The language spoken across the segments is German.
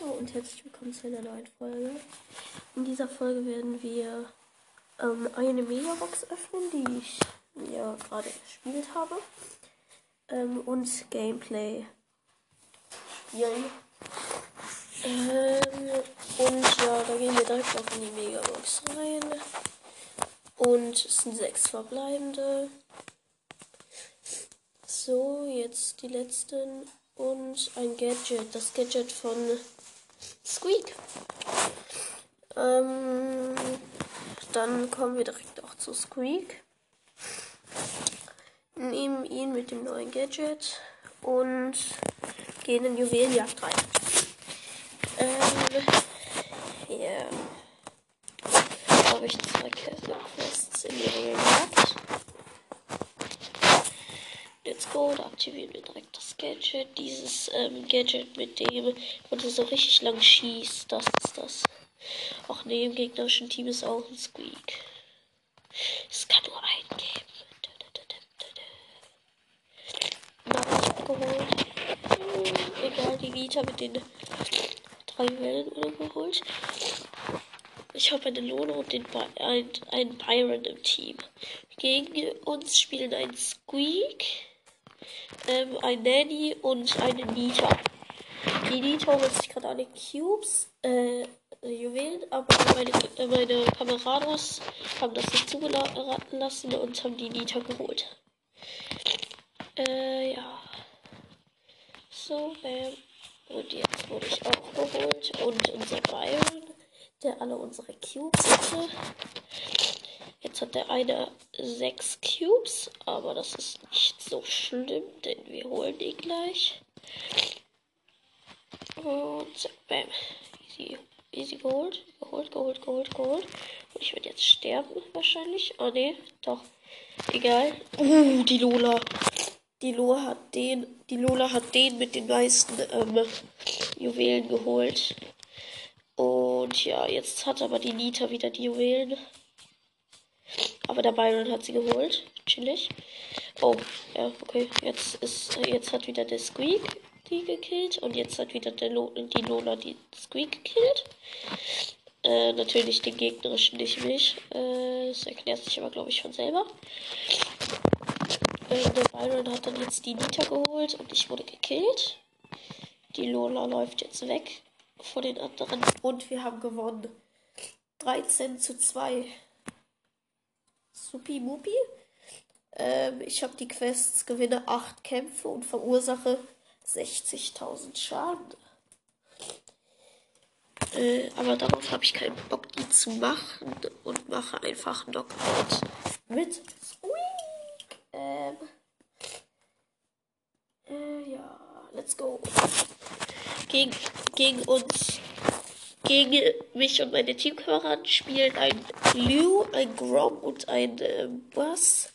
Hallo und herzlich willkommen zu einer neuen Folge. In dieser Folge werden wir ähm, eine Megabox öffnen, die ich mir gerade gespielt habe. Ähm, und Gameplay spielen. Ähm, und ja, da gehen wir direkt auch in die Megabox rein. Und es sind sechs verbleibende. So, jetzt die letzten und ein Gadget, das Gadget von Squeak. Ähm, dann kommen wir direkt auch zu Squeak. Nehmen ihn mit dem neuen Gadget und gehen in Juwelenjagd rein. Ähm, ja. Habe ich zwei Quests in Juwelenjagd. Let's go, da aktivieren wir direkt das Gadget. Dieses ähm, Gadget, mit dem man so richtig lang schießt. Das ist das. Auch neben gegnerischen Team ist auch ein Squeak. Es kann nur einen geben. Na, ich hab geholt. Hm, egal, die Vita mit den drei Wellen oder geholt. Ich habe eine Lone und den ein, einen Byron im Team. Gegen uns spielen ein Squeak ähm, ein Nanny und eine Nita. Die Nita holt sich gerade alle Cubes, äh, Juwelen, aber meine, äh, meine Kamerados haben das nicht zugelassen lassen und haben die Nita geholt. Äh, ja. So, ähm, und jetzt wurde ich auch geholt und unser Byron, der alle unsere Cubes hatte. Jetzt hat der eine sechs Cubes, aber das ist nicht so schlimm, denn wir holen ihn gleich. Und bam. Easy, easy geholt, geholt, geholt, geholt, geholt. Und ich werde jetzt sterben wahrscheinlich. Oh ne, doch. Egal. Uh, die Lola. Die Lola hat den, die Lola hat den mit den meisten ähm, Juwelen geholt. Und ja, jetzt hat aber die Nita wieder die Juwelen. Aber der Byron hat sie geholt. Chillig. Oh, ja, okay. Jetzt ist, jetzt hat wieder der Squeak die gekillt. Und jetzt hat wieder der Lo die Lola die Squeak gekillt. Äh, natürlich den gegnerischen nicht mich. Äh, das erklärt sich aber, glaube ich, von selber. Äh, der Byron hat dann jetzt die Nita geholt und ich wurde gekillt. Die Lola läuft jetzt weg vor den anderen. Und wir haben gewonnen. 13 zu 2. Supi Mupi. Ähm, ich habe die Quests, gewinne 8 Kämpfe und verursache 60.000 Schaden. Äh, aber darauf habe ich keinen Bock, die zu machen und mache einfach Knockout mit Squeak. Ähm, äh, ja, let's go. Gegen, gegen uns gegen mich und meine Teamkameraden spielen ein Lou, ein Grom und ein äh, Bass.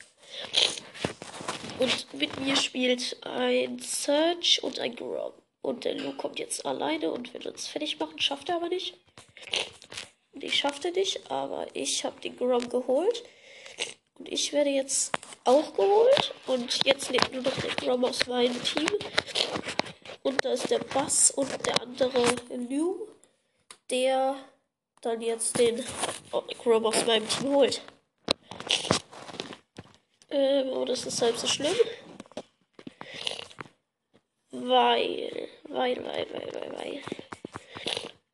Und mit mir spielt ein Search und ein Grom. Und der Lou kommt jetzt alleine und will uns fertig machen. Schafft er aber nicht. Ich schaffte nicht, aber ich habe den Grom geholt. Und ich werde jetzt auch geholt. Und jetzt lebt nur noch der Grom aus meinem Team. Und da ist der Bass und der andere Lou der dann jetzt den Grom aus meinem Team holt. Ähm, oh, das ist halb so schlimm. Weil, weil, weil, weil, weil, weil.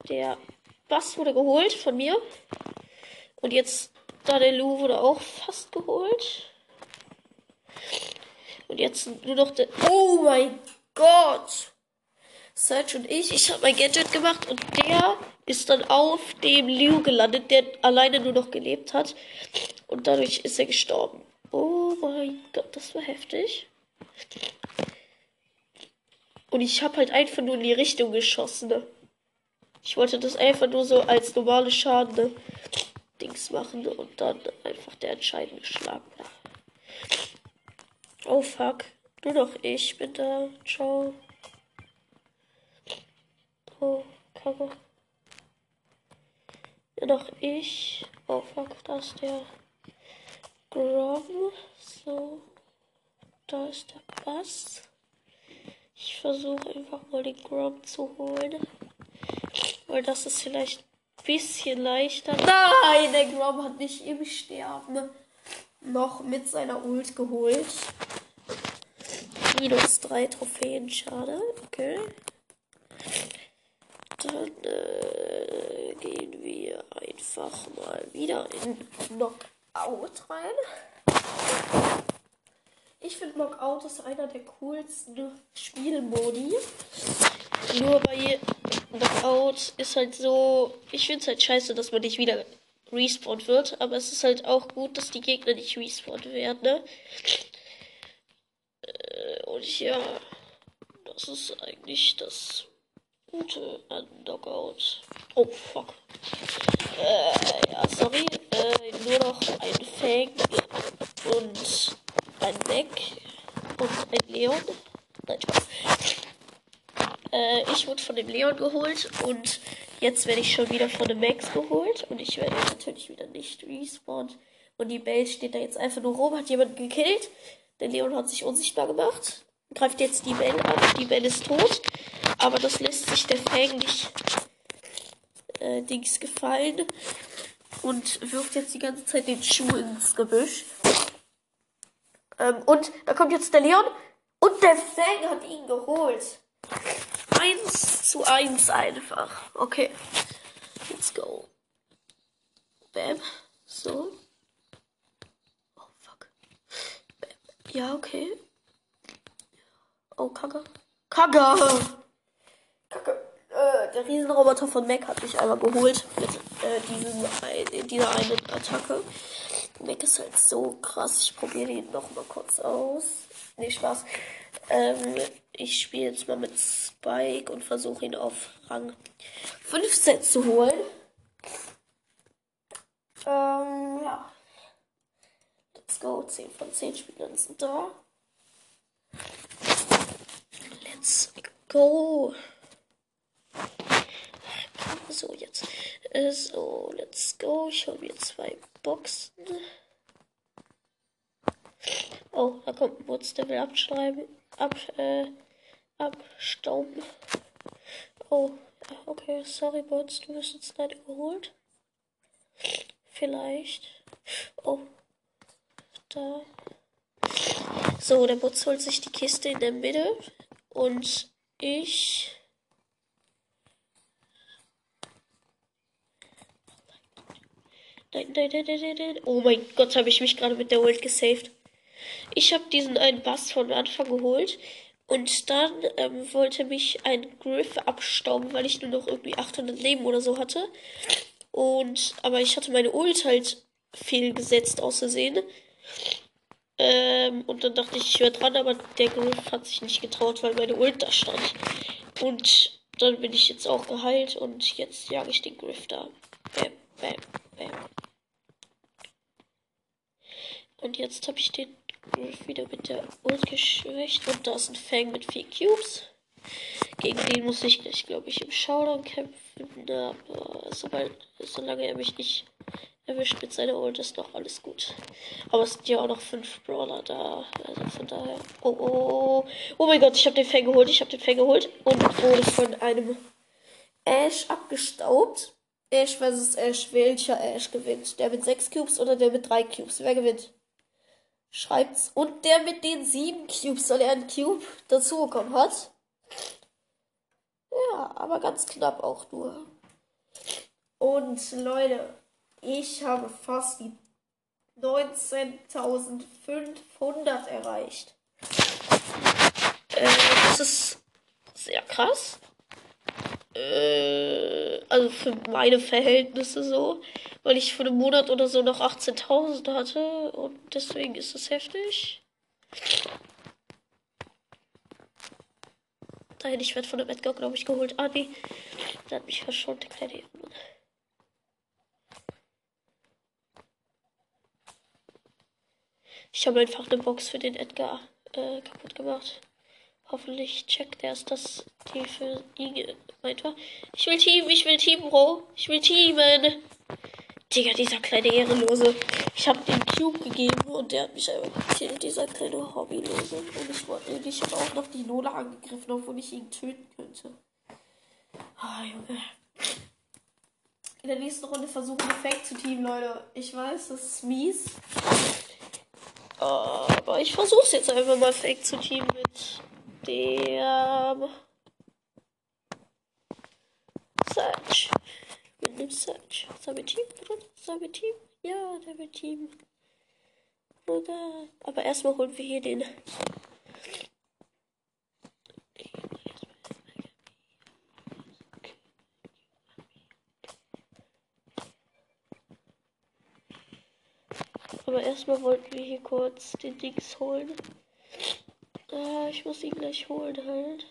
Der Bass wurde geholt von mir. Und jetzt, da der Lou wurde auch fast geholt. Und jetzt nur noch der. Oh mein Gott! Search und ich, ich habe mein Gadget gemacht und der ist dann auf dem Liu gelandet, der alleine nur noch gelebt hat. Und dadurch ist er gestorben. Oh mein Gott, das war heftig. Und ich habe halt einfach nur in die Richtung geschossen. Ne? Ich wollte das einfach nur so als normale Schaden ne? Dings machen ne? und dann einfach der entscheidende Schlag. Oh fuck. Nur noch ich bin da. Ciao. Kacke. Ja, doch ich. Oh, fuck, da ist der Grom. So. Da ist der Bass. Ich versuche einfach mal den Grom zu holen. Weil das ist vielleicht ein bisschen leichter. Nein, der Grom hat mich im Sterben noch mit seiner Ult geholt. Minus drei Trophäen, schade. Okay. Dann äh, gehen wir einfach mal wieder in Knockout rein. Ich finde Knockout ist einer der coolsten Spielmodi. Nur bei Knockout ist halt so. Ich finde es halt scheiße, dass man nicht wieder respawned wird. Aber es ist halt auch gut, dass die Gegner nicht respawned werden. Ne? Äh, und ja, das ist eigentlich das Gute an Knockout. Oh, fuck. Äh, ja, sorry. Äh, nur noch ein Fang und ein Mac und ein Leon. Nein, Spaß. Äh, ich wurde von dem Leon geholt und jetzt werde ich schon wieder von dem Max geholt und ich werde natürlich wieder nicht respawned. Und die Base steht da jetzt einfach nur rum, hat jemanden gekillt. Der Leon hat sich unsichtbar gemacht. Greift jetzt die Belle an. Die Belle ist tot. Aber das lässt sich der Fang nicht äh, Dings gefallen. Und wirft jetzt die ganze Zeit den Schuh ins Gebüsch. Ähm, und da kommt jetzt der Leon. Und der Fang hat ihn geholt. Eins zu eins einfach. Okay. Let's go. Bam. So. Oh, fuck. Bam. Ja, okay. Oh, Kacke. Kacke! Kacke. Äh, der Riesenroboter von Mac hat mich einmal geholt mit äh, diesen, dieser einen Attacke. Mac ist halt so krass. Ich probiere ihn noch mal kurz aus. Nee, Spaß. Ähm, ich spiele jetzt mal mit Spike und versuche ihn auf Rang 15 zu holen. Ähm, ja. Let's go. 10 von 10 Spielern sind da. Let's go. So, jetzt. Äh, so, let's go. Ich hole mir zwei Boxen. Oh, da kommt ein Wurzdevil abschreiben. Ab, äh, abstauben. Oh, okay, sorry, Bots, du wirst jetzt leider geholt. Vielleicht. Oh. Da. So, der Butz holt sich die Kiste in der Mitte. Und ich. Nein, nein, nein, nein, nein. Oh mein Gott, habe ich mich gerade mit der Ult gesaved. Ich habe diesen einen Bass von Anfang geholt. Und dann ähm, wollte mich ein Griff abstauben, weil ich nur noch irgendwie 800 Leben oder so hatte. Und, aber ich hatte meine Ult halt fehlgesetzt aus Versehen. Ähm, und dann dachte ich, ich wäre dran, aber der Griff hat sich nicht getraut, weil meine Ult da stand. Und dann bin ich jetzt auch geheilt und jetzt jage ich den Griff da. Bam, bam, bam. Und jetzt habe ich den Griff wieder mit der Ult geschwächt. Und da ist ein Fang mit vier Cubes. Gegen den muss ich gleich, glaube ich, im Showdown kämpfen. Aber sobald, solange er mich nicht erwischt mit seiner Ult, ist noch alles gut. Aber es sind ja auch noch fünf Brawler da. Also von daher. Oh, oh, oh. Oh mein Gott, ich habe den Fang geholt. Ich habe den Fang geholt. Und wurde von einem Ash abgestaubt. Ash versus Ash. Welcher Ash gewinnt? Der mit sechs Cubes oder der mit drei Cubes? Wer gewinnt? Schreibt's. Und der mit den sieben Cubes, weil er einen Cube dazu bekommen hat. Ja, aber ganz knapp auch nur. Und Leute, ich habe fast die 19.500 erreicht. Äh, das ist sehr krass. Äh, also für meine Verhältnisse so. Weil ich für einen Monat oder so noch 18.000 hatte. Und deswegen ist es heftig. Nein, ich werde von dem Edgar, glaube ich, geholt. Ah, nee. Der hat mich verschont, der kleine Junge. Ich habe einfach eine Box für den Edgar äh, kaputt gemacht. Hoffentlich checkt er es, dass die für ihn war. Ich will Team, ich will Team, Bro. Ich will teamen. Digga, dieser kleine Ehrenlose. Ich habe den Cube gegeben und der hat mich einfach gekillt, dieser kleine Hobbylose. Und ich wurde nicht auch noch die Lola angegriffen, obwohl ich ihn töten könnte. Ah, Junge. In der nächsten Runde versuchen wir Fake zu teamen, Leute. Ich weiß, das ist mies. Aber ich versuche es jetzt einfach mal Fake zu teamen mit dem Search. Mit dem Search. Sabe Team, Bruder? Sabe Team? Ja, der wird Team. Bruder. Aber erstmal holen wir hier den Aber erstmal wollten wir hier kurz den Dings holen. Ah, ich muss ihn gleich holen halt.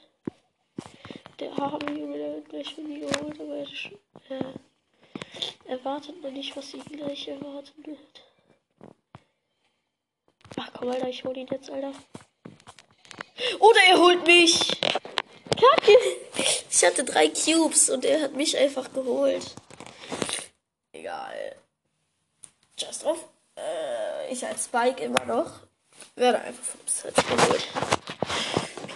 Der Harvey will gleich von mir geholt, aber er äh, erwartet noch nicht, was ihn gleich erwarten wird. Ach komm, Alter, ich hol ihn jetzt, Alter. Oder er holt mich! Kacke! Ich hatte drei Cubes und er hat mich einfach geholt. Egal. Just drauf ich als Spike immer noch werde einfach vom Set geholt.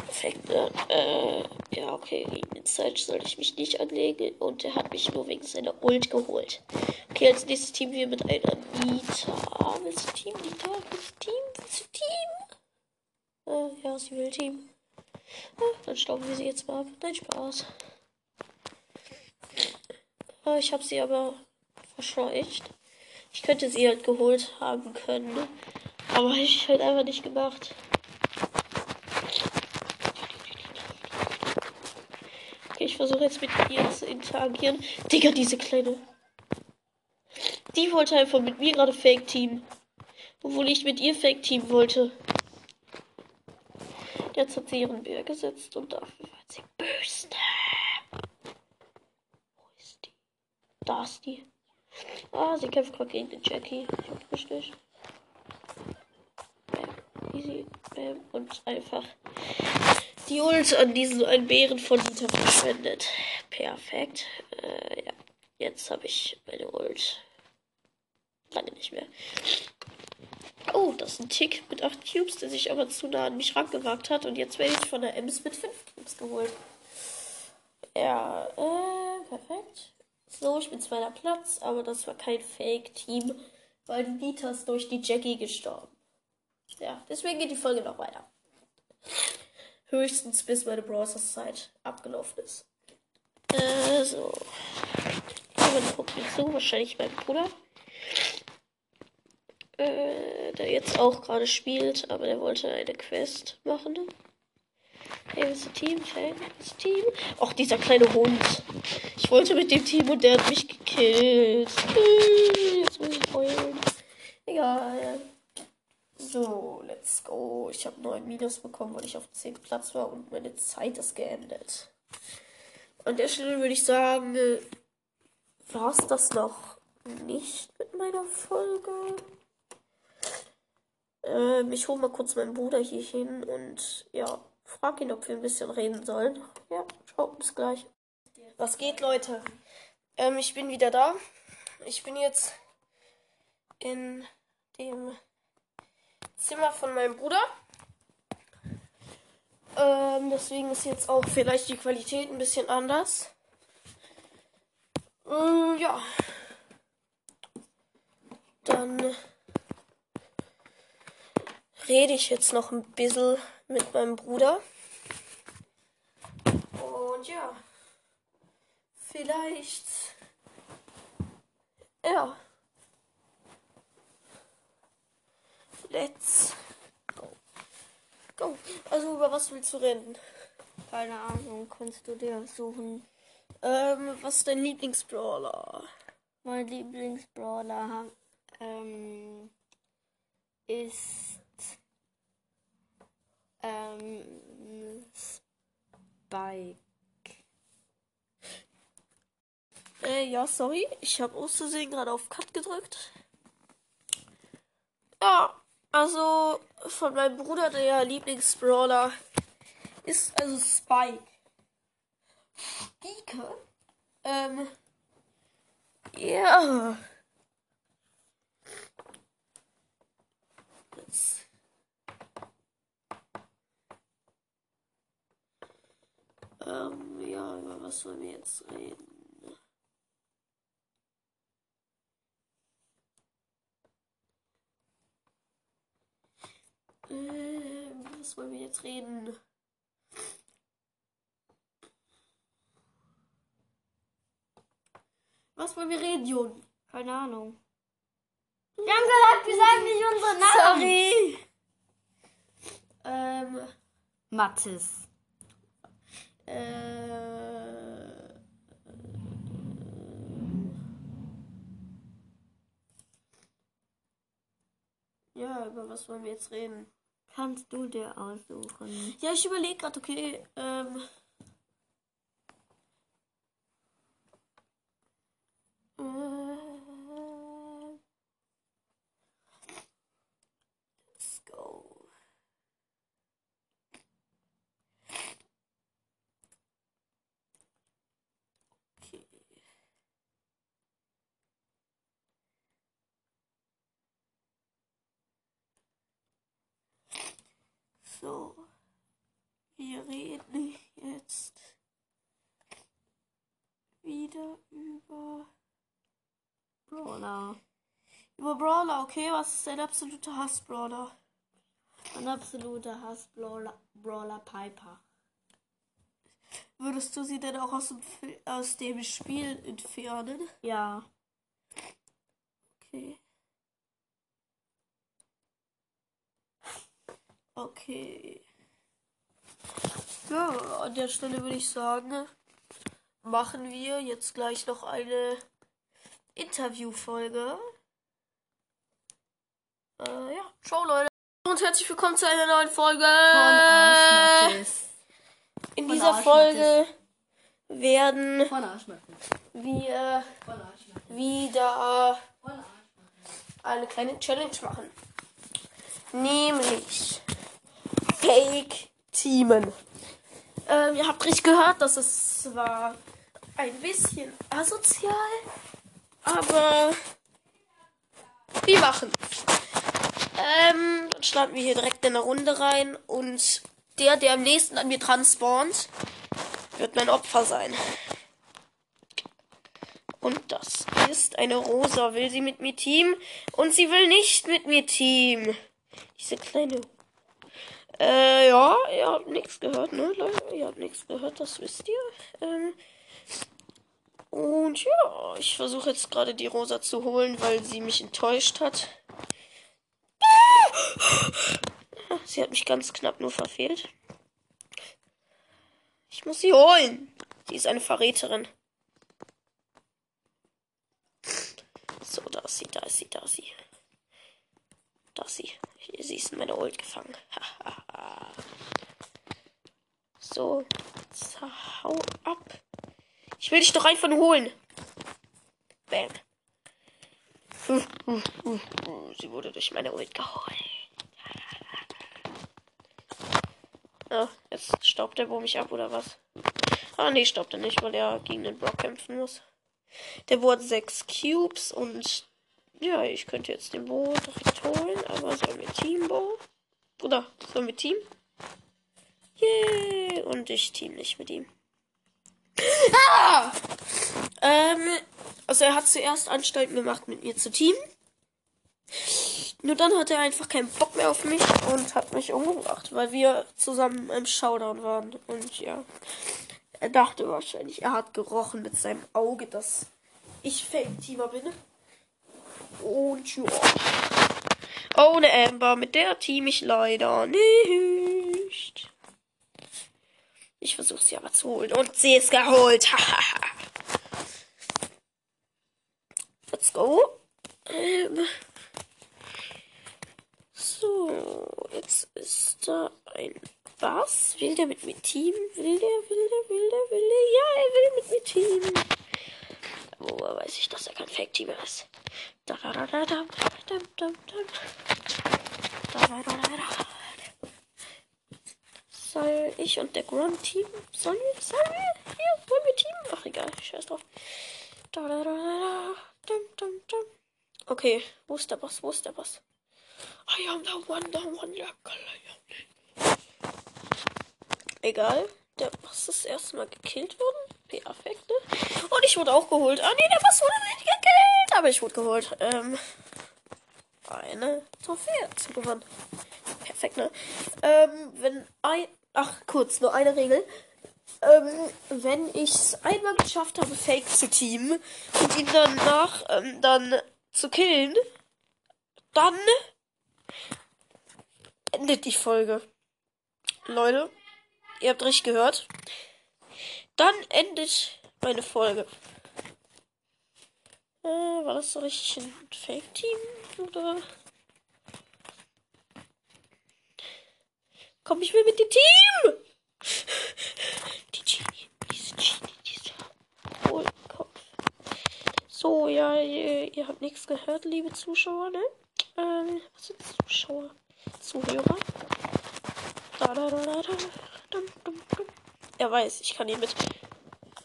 Perfekt, ne? Äh, ja, okay, gegen den Set soll ich mich nicht anlegen und er hat mich nur wegen seiner Ult geholt. Okay, als nächstes Team wir mit einer Nita. Willst du Team, Nita? Willst du Team? Willst du Team? Äh, ja, sie will Team. Ah, dann stauben wir sie jetzt mal ab. Nein, Spaß. Ah, ich habe sie aber verscheucht. Ich könnte sie halt geholt haben können. Aber ich halt einfach nicht gemacht. Okay, ich versuche jetzt mit ihr zu interagieren. Digga, diese kleine. Die wollte einfach mit mir gerade Fake Team. Obwohl ich mit ihr Fake Team wollte. Jetzt hat sie ihren Bär gesetzt und dafür war sie böse. Wo ist die? Da ist die. Ah, sie kämpft gerade gegen den Jackie. Ich hab richtig. Bam, easy, bam. Und einfach die Ult an diesen einen Bären von Nita verschwendet. Perfekt. Äh, ja. Jetzt habe ich meine Ult. Lange nicht mehr. Oh, das ist ein Tick mit 8 Cubes, der sich aber zu nah an mich rangewagt hat. Und jetzt werde ich von der Ems mit 5 Cubes geholt. Ja, äh, perfekt. So, ich bin zweiter Platz, aber das war kein Fake-Team, weil die Nita ist durch die Jackie gestorben. Ja, deswegen geht die Folge noch weiter. Höchstens bis meine Browser-Zeit abgelaufen ist. Äh, so. Jemand guckt mir zu, wahrscheinlich mein Bruder. Äh, der jetzt auch gerade spielt, aber der wollte eine Quest machen. Hey, ist Team? Hey, ist Team? Och, dieser kleine Hund. Ich wollte mit dem Team und der hat mich gekillt. Jetzt muss ich heulen. Egal. So, let's go. Ich habe 9 Minus bekommen, weil ich auf 10 Platz war und meine Zeit ist geendet. An der Stelle würde ich sagen, war es das noch nicht mit meiner Folge. Ähm, ich hole mal kurz meinen Bruder hier hin und ja, frag ihn, ob wir ein bisschen reden sollen. Ja, ciao, bis gleich. Was geht, Leute? Ähm, ich bin wieder da. Ich bin jetzt in dem Zimmer von meinem Bruder. Ähm, deswegen ist jetzt auch vielleicht die Qualität ein bisschen anders. Ähm, ja. Dann rede ich jetzt noch ein bisschen mit meinem Bruder. Und ja, vielleicht, ja, let's go. Go. Also über was willst du reden? Keine Ahnung, kannst du dir suchen. Ähm, was ist dein Lieblingsbrawler? Mein Lieblingsbrawler ähm, ist ähm, Spike. Äh, ja, sorry. Ich habe aus Versehen gerade auf Cut gedrückt. Ja, also von meinem Bruder, der Lieblingsbrawler ist also Spike. Spike? Ähm. Ja. Yeah. Ähm, ja, über was wollen wir jetzt reden? Ähm, was wollen wir jetzt reden? Was wollen wir reden, Jon? Keine Ahnung. Wir haben gesagt, wir sagen nicht unsere Namen. Sorry. Ähm, Mathis. Äh, ja, über was wollen wir jetzt reden? Kannst du dir aussuchen? Ja, ich überlege gerade, okay, ähm. äh, Let's go. Okay. So. Wir reden jetzt wieder über Brawler. über Brawler, okay? Was ist dein absoluter Hass-Brawler? Ein absoluter Hass Brawler, Brawler Piper. Würdest du sie denn auch aus dem, aus dem Spiel entfernen? Ja. Okay. Okay. Ja, an der Stelle würde ich sagen, machen wir jetzt gleich noch eine Interviewfolge. Äh, ja, ciao Leute. Und herzlich willkommen zu einer neuen Folge. Von. In von dieser Arsch Folge werden Von wir Von wieder Von eine kleine Challenge machen. Nämlich Fake Teamen. Ähm, ihr habt richtig gehört, dass es zwar ein bisschen asozial, aber wir machen. Ähm, dann starten wir hier direkt in eine Runde rein und der, der am nächsten an mir dran wird mein Opfer sein. Und das ist eine Rosa. Will sie mit mir Team? Und sie will nicht mit mir Team. Diese kleine. Äh, ja, ihr habt nichts gehört, ne, Leute? Ihr habt nichts gehört, das wisst ihr. Ähm, und ja, ich versuche jetzt gerade die Rosa zu holen, weil sie mich enttäuscht hat. Sie hat mich ganz knapp nur verfehlt. Ich muss sie holen. Sie ist eine Verräterin. So, da ist sie, da ist sie, da ist sie. Da ist sie. Sie ist in meiner Ult gefangen. So, hau ab. Ich will dich doch einfach nur holen. Bam. Sie wurde durch meine Ult geholt. Ah, jetzt staubt der Bo mich ab, oder was? Ah, nee, staubt er nicht, weil er gegen den Brock kämpfen muss. Der Bo hat sechs Cubes und ja, ich könnte jetzt den Bo direkt holen, aber sollen wir Team Bo? Oder sollen wir Team? Yay! Und ich team nicht mit ihm. Ah! Ähm, also er hat zuerst Anstalten gemacht, mit mir zu teamen. Nur dann hat er einfach keinen Bock mehr auf mich und hat mich umgebracht, weil wir zusammen im Showdown waren. Und ja, er dachte wahrscheinlich, er hat gerochen mit seinem Auge, dass ich Fake-Teamer bin. Und ja. Ohne Amber, mit der team ich leider nicht. Ich versuche sie aber zu holen und sie ist geholt. Let's go. Ähm. So, jetzt ist da ein Bass. Will der mit mir Team? Will der, will der, will der, will der? Ja, er will mit mir Team. Woher weiß ich, dass er kein Fake-Team ist? Da, da, da, da, da, da, da, da. Da, da, da, da, da. Soll ich und der Grunt Team? Sollen wir? Sollen wir? Hier, wollen wir Team? Ach, egal, scheiß drauf. Okay, wo ist der Boss? Wo ist der Boss? I am the one, the one, ja, Egal, der Boss ist erstmal gekillt worden. Perfekt, ne? Und ich wurde auch geholt. Ah, nee, der Boss wurde nicht gekillt. Aber ich wurde geholt. Ähm, eine Trophäe zu gewonnen. Perfekt, ne? Ähm, wenn ein. Ach, kurz, nur eine Regel. Ähm, wenn ich es einmal geschafft habe, Fake zu teamen und ihn danach ähm, dann zu killen, dann endet die Folge. Leute, ihr habt richtig gehört. Dann endet meine Folge. Äh, war das so richtig ein Fake-Team? Oder? Komm, ich will mit dem Team! Die Genie, diese Genie, dieser Hohlkopf. So, ja, ihr, ihr habt nichts gehört, liebe Zuschauer, ne? Ähm, was sind Zuschauer? Zuhörer? Da, da, da, da, da. Dum, dum, dum. Er weiß, ich kann ihn mit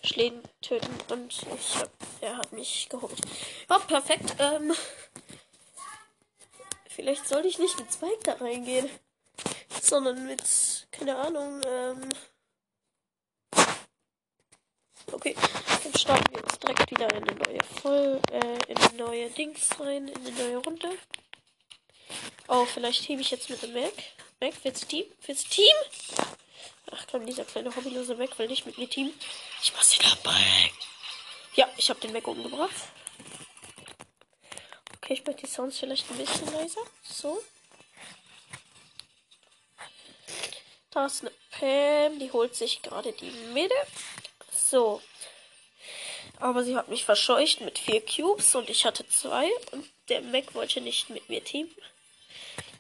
Schlägen töten und ich hab, er hat mich geholt. Oh, perfekt. Ähm, vielleicht sollte ich nicht mit Spike da reingehen, sondern mit, keine Ahnung, ähm, okay, dann starten wir jetzt direkt wieder in eine neue Voll, äh, in eine neue Dings rein, in eine neue Runde. Oh, vielleicht hebe ich jetzt mit dem Mac. Mac, willst Team? Willst Team? Ach komm, dieser kleine hobbylose Mac will nicht mit mir Team. Ich muss ihn abbringen. Ja, ich habe den Mac umgebracht. Okay, ich möchte die Sounds vielleicht ein bisschen leiser. So. Da ist eine Pam, die holt sich gerade die Mitte. So. Aber sie hat mich verscheucht mit vier Cubes und ich hatte zwei. Und der Mac wollte nicht mit mir teamen.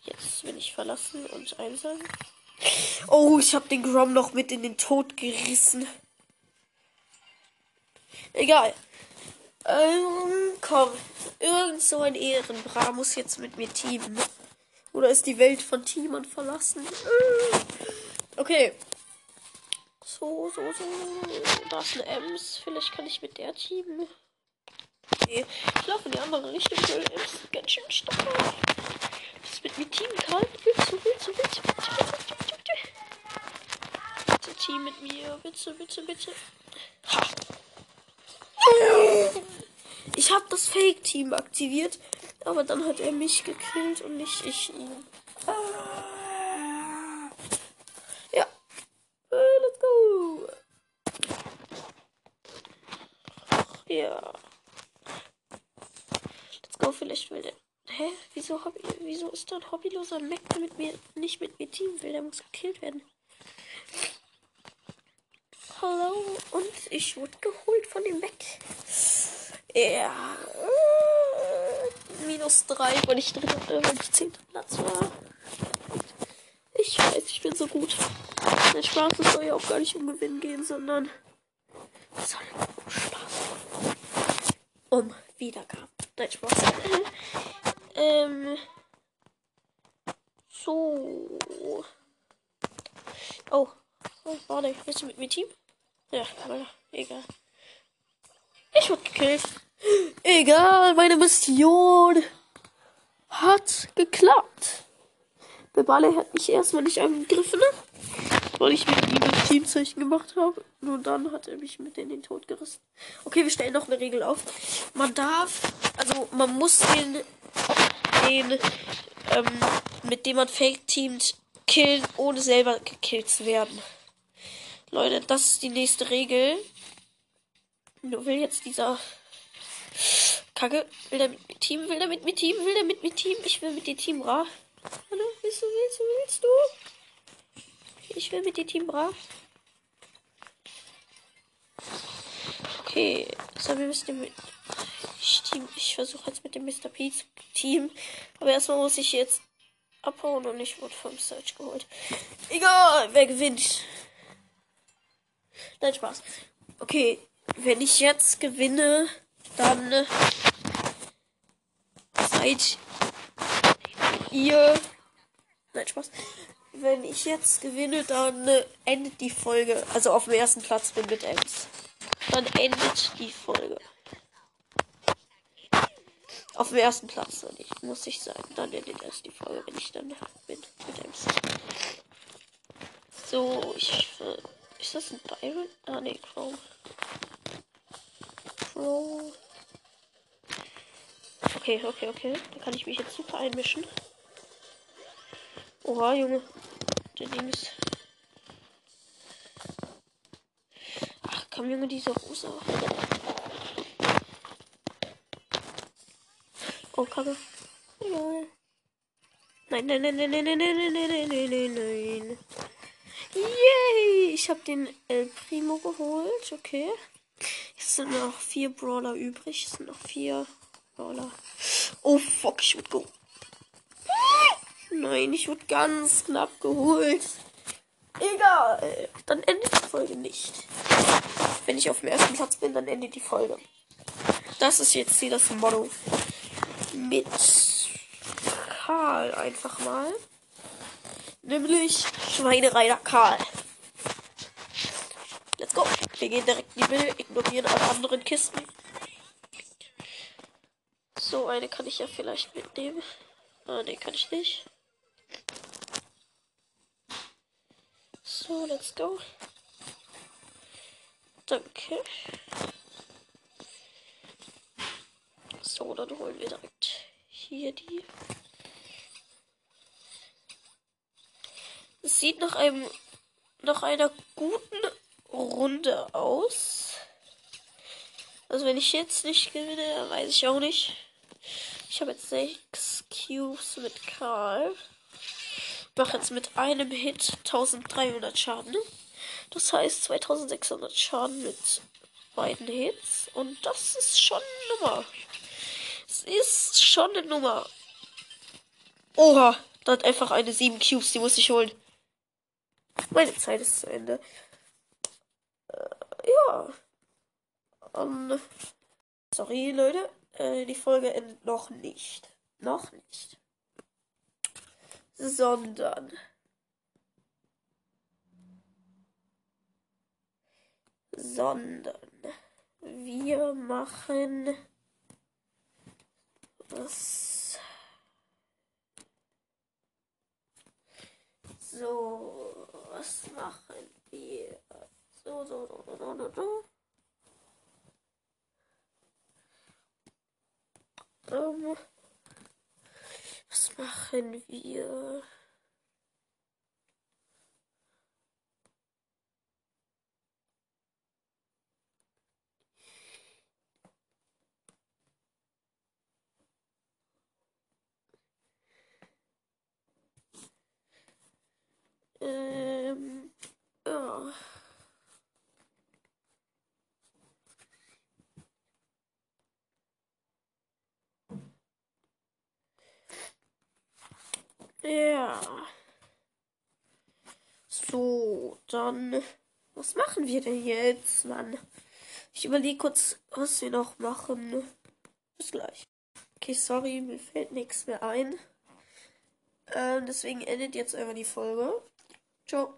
Jetzt bin ich verlassen und einsam. Oh, ich habe den Grom noch mit in den Tod gerissen. Egal. Ähm, komm. Irgend so ein Ehrenbra muss jetzt mit mir teamen. Oder ist die Welt von Teamern verlassen? Äh. Okay. So, so, so. Da ist eine Ems. Vielleicht kann ich mit der teamen. Okay. Ich laufe in die andere Richtung, weil Ems ist ganz schön stark. Das mit mir teamen kann. Willst du, willst du, willst du, willst du, willst du, willst Bitte Team mit mir. Bitte, bitte, bitte. Ha. Ich habe das Fake-Team aktiviert, aber dann hat er mich gekillt und nicht ich ihn. Ja. Äh, let's go. Ja. Vielleicht will der. Hä? Wieso, Hobby, wieso ist da ein hobbyloser Mac, mit mir nicht mit mir teamen will? Der muss gekillt werden. Hallo und ich wurde geholt von dem Mac. Ja. Minus drei, weil ich dritter, äh, weil ich zehnter Platz war. Ich weiß, ich bin so gut. Der Spaß soll ja auch gar nicht um Gewinn gehen, sondern es soll um Spaß um Wiedergaben. Nein, Spaß. ähm. So. Oh. Oh, warte, willst du mit mir Team? Ja, aber egal. Ich wurde gekillt. Egal, meine Mission hat geklappt. Der Balle hat mich erstmal nicht angegriffen, weil ich mit ihm ein Teamzeichen gemacht habe. Nur dann hat er mich mit in den Tod gerissen. Okay, wir stellen noch eine Regel auf. Man darf, also man muss den, den, ähm, mit dem man fake teamt, killen, ohne selber gekillt zu werden. Leute, das ist die nächste Regel. Nur will jetzt dieser Kacke, will der mit mir Team, will der mit mir Team, will der mit mir Team, ich will mit dir Team Ra. Hallo, willst du, willst du, willst du? Ich will mit dir Team Ra. Okay, so wir müssen mit ich, ich versuche jetzt mit dem Mr. P zu Team, aber erstmal muss ich jetzt abhauen und ich wurde vom Search geholt. Egal, wer gewinnt. Nein, Spaß. Okay, wenn ich jetzt gewinne, dann seid ihr. Nein, Spaß. Wenn ich jetzt gewinne, dann äh, endet die Folge. Also auf dem ersten Platz bin mit Ems. Dann endet die Folge. Auf dem ersten Platz dann ich, muss ich sagen. Dann endet erst die Folge, wenn ich dann bin mit Ems. So, ich. Äh, Ist das ein Byron? Ah, nee, Chrome. Chrome. Okay, okay, okay. Da kann ich mich jetzt super einmischen. Oha, Junge. Der Ding ist. Ach komm, Junge, diese Rosa. Oh, Kacke. Egal. Nein, nein, nein, nein, nein, nein, nein, nein, nein, nein, nein, nein. Yay! Ich habe den El Primo geholt. Okay. Es sind noch vier Brawler übrig. Es sind noch vier Brawler. Oh fuck, ich wurde geholt. Nein, ich wurde ganz knapp geholt. Egal. Dann endet die Folge nicht. Wenn ich auf dem ersten Platz bin, dann endet die Folge. Das ist jetzt hier das Motto. Mit Karl einfach mal. Nämlich Schweinereiter Karl. Let's go. Wir gehen direkt in die Mitte, ignorieren alle anderen Kisten. So, eine kann ich ja vielleicht mitnehmen. Ah, ne, kann ich nicht. So, let's go. Danke. So, dann holen wir direkt hier die. Es sieht nach einem nach einer guten Runde aus. Also wenn ich jetzt nicht gewinne, weiß ich auch nicht. Ich habe jetzt sechs Cubes mit Karl. Mache jetzt mit einem Hit 1300 Schaden. Das heißt 2600 Schaden mit beiden Hits. Und das ist schon eine Nummer. Es ist schon eine Nummer. Oha, da hat einfach eine 7 Cubes, die muss ich holen. Meine Zeit ist zu Ende. Äh, ja. Um, sorry, Leute. Äh, die Folge endet noch nicht. Noch nicht. Sondern. Sondern. Wir machen. Was. So. Was machen wir? So, so, so, so, so, so. Ähm, was machen wir? Ähm, ja. Ja. Dann. Was machen wir denn jetzt, Mann? Ich überlege kurz, was wir noch machen. Bis gleich. Okay, sorry, mir fällt nichts mehr ein. Ähm, deswegen endet jetzt einfach die Folge. Ciao.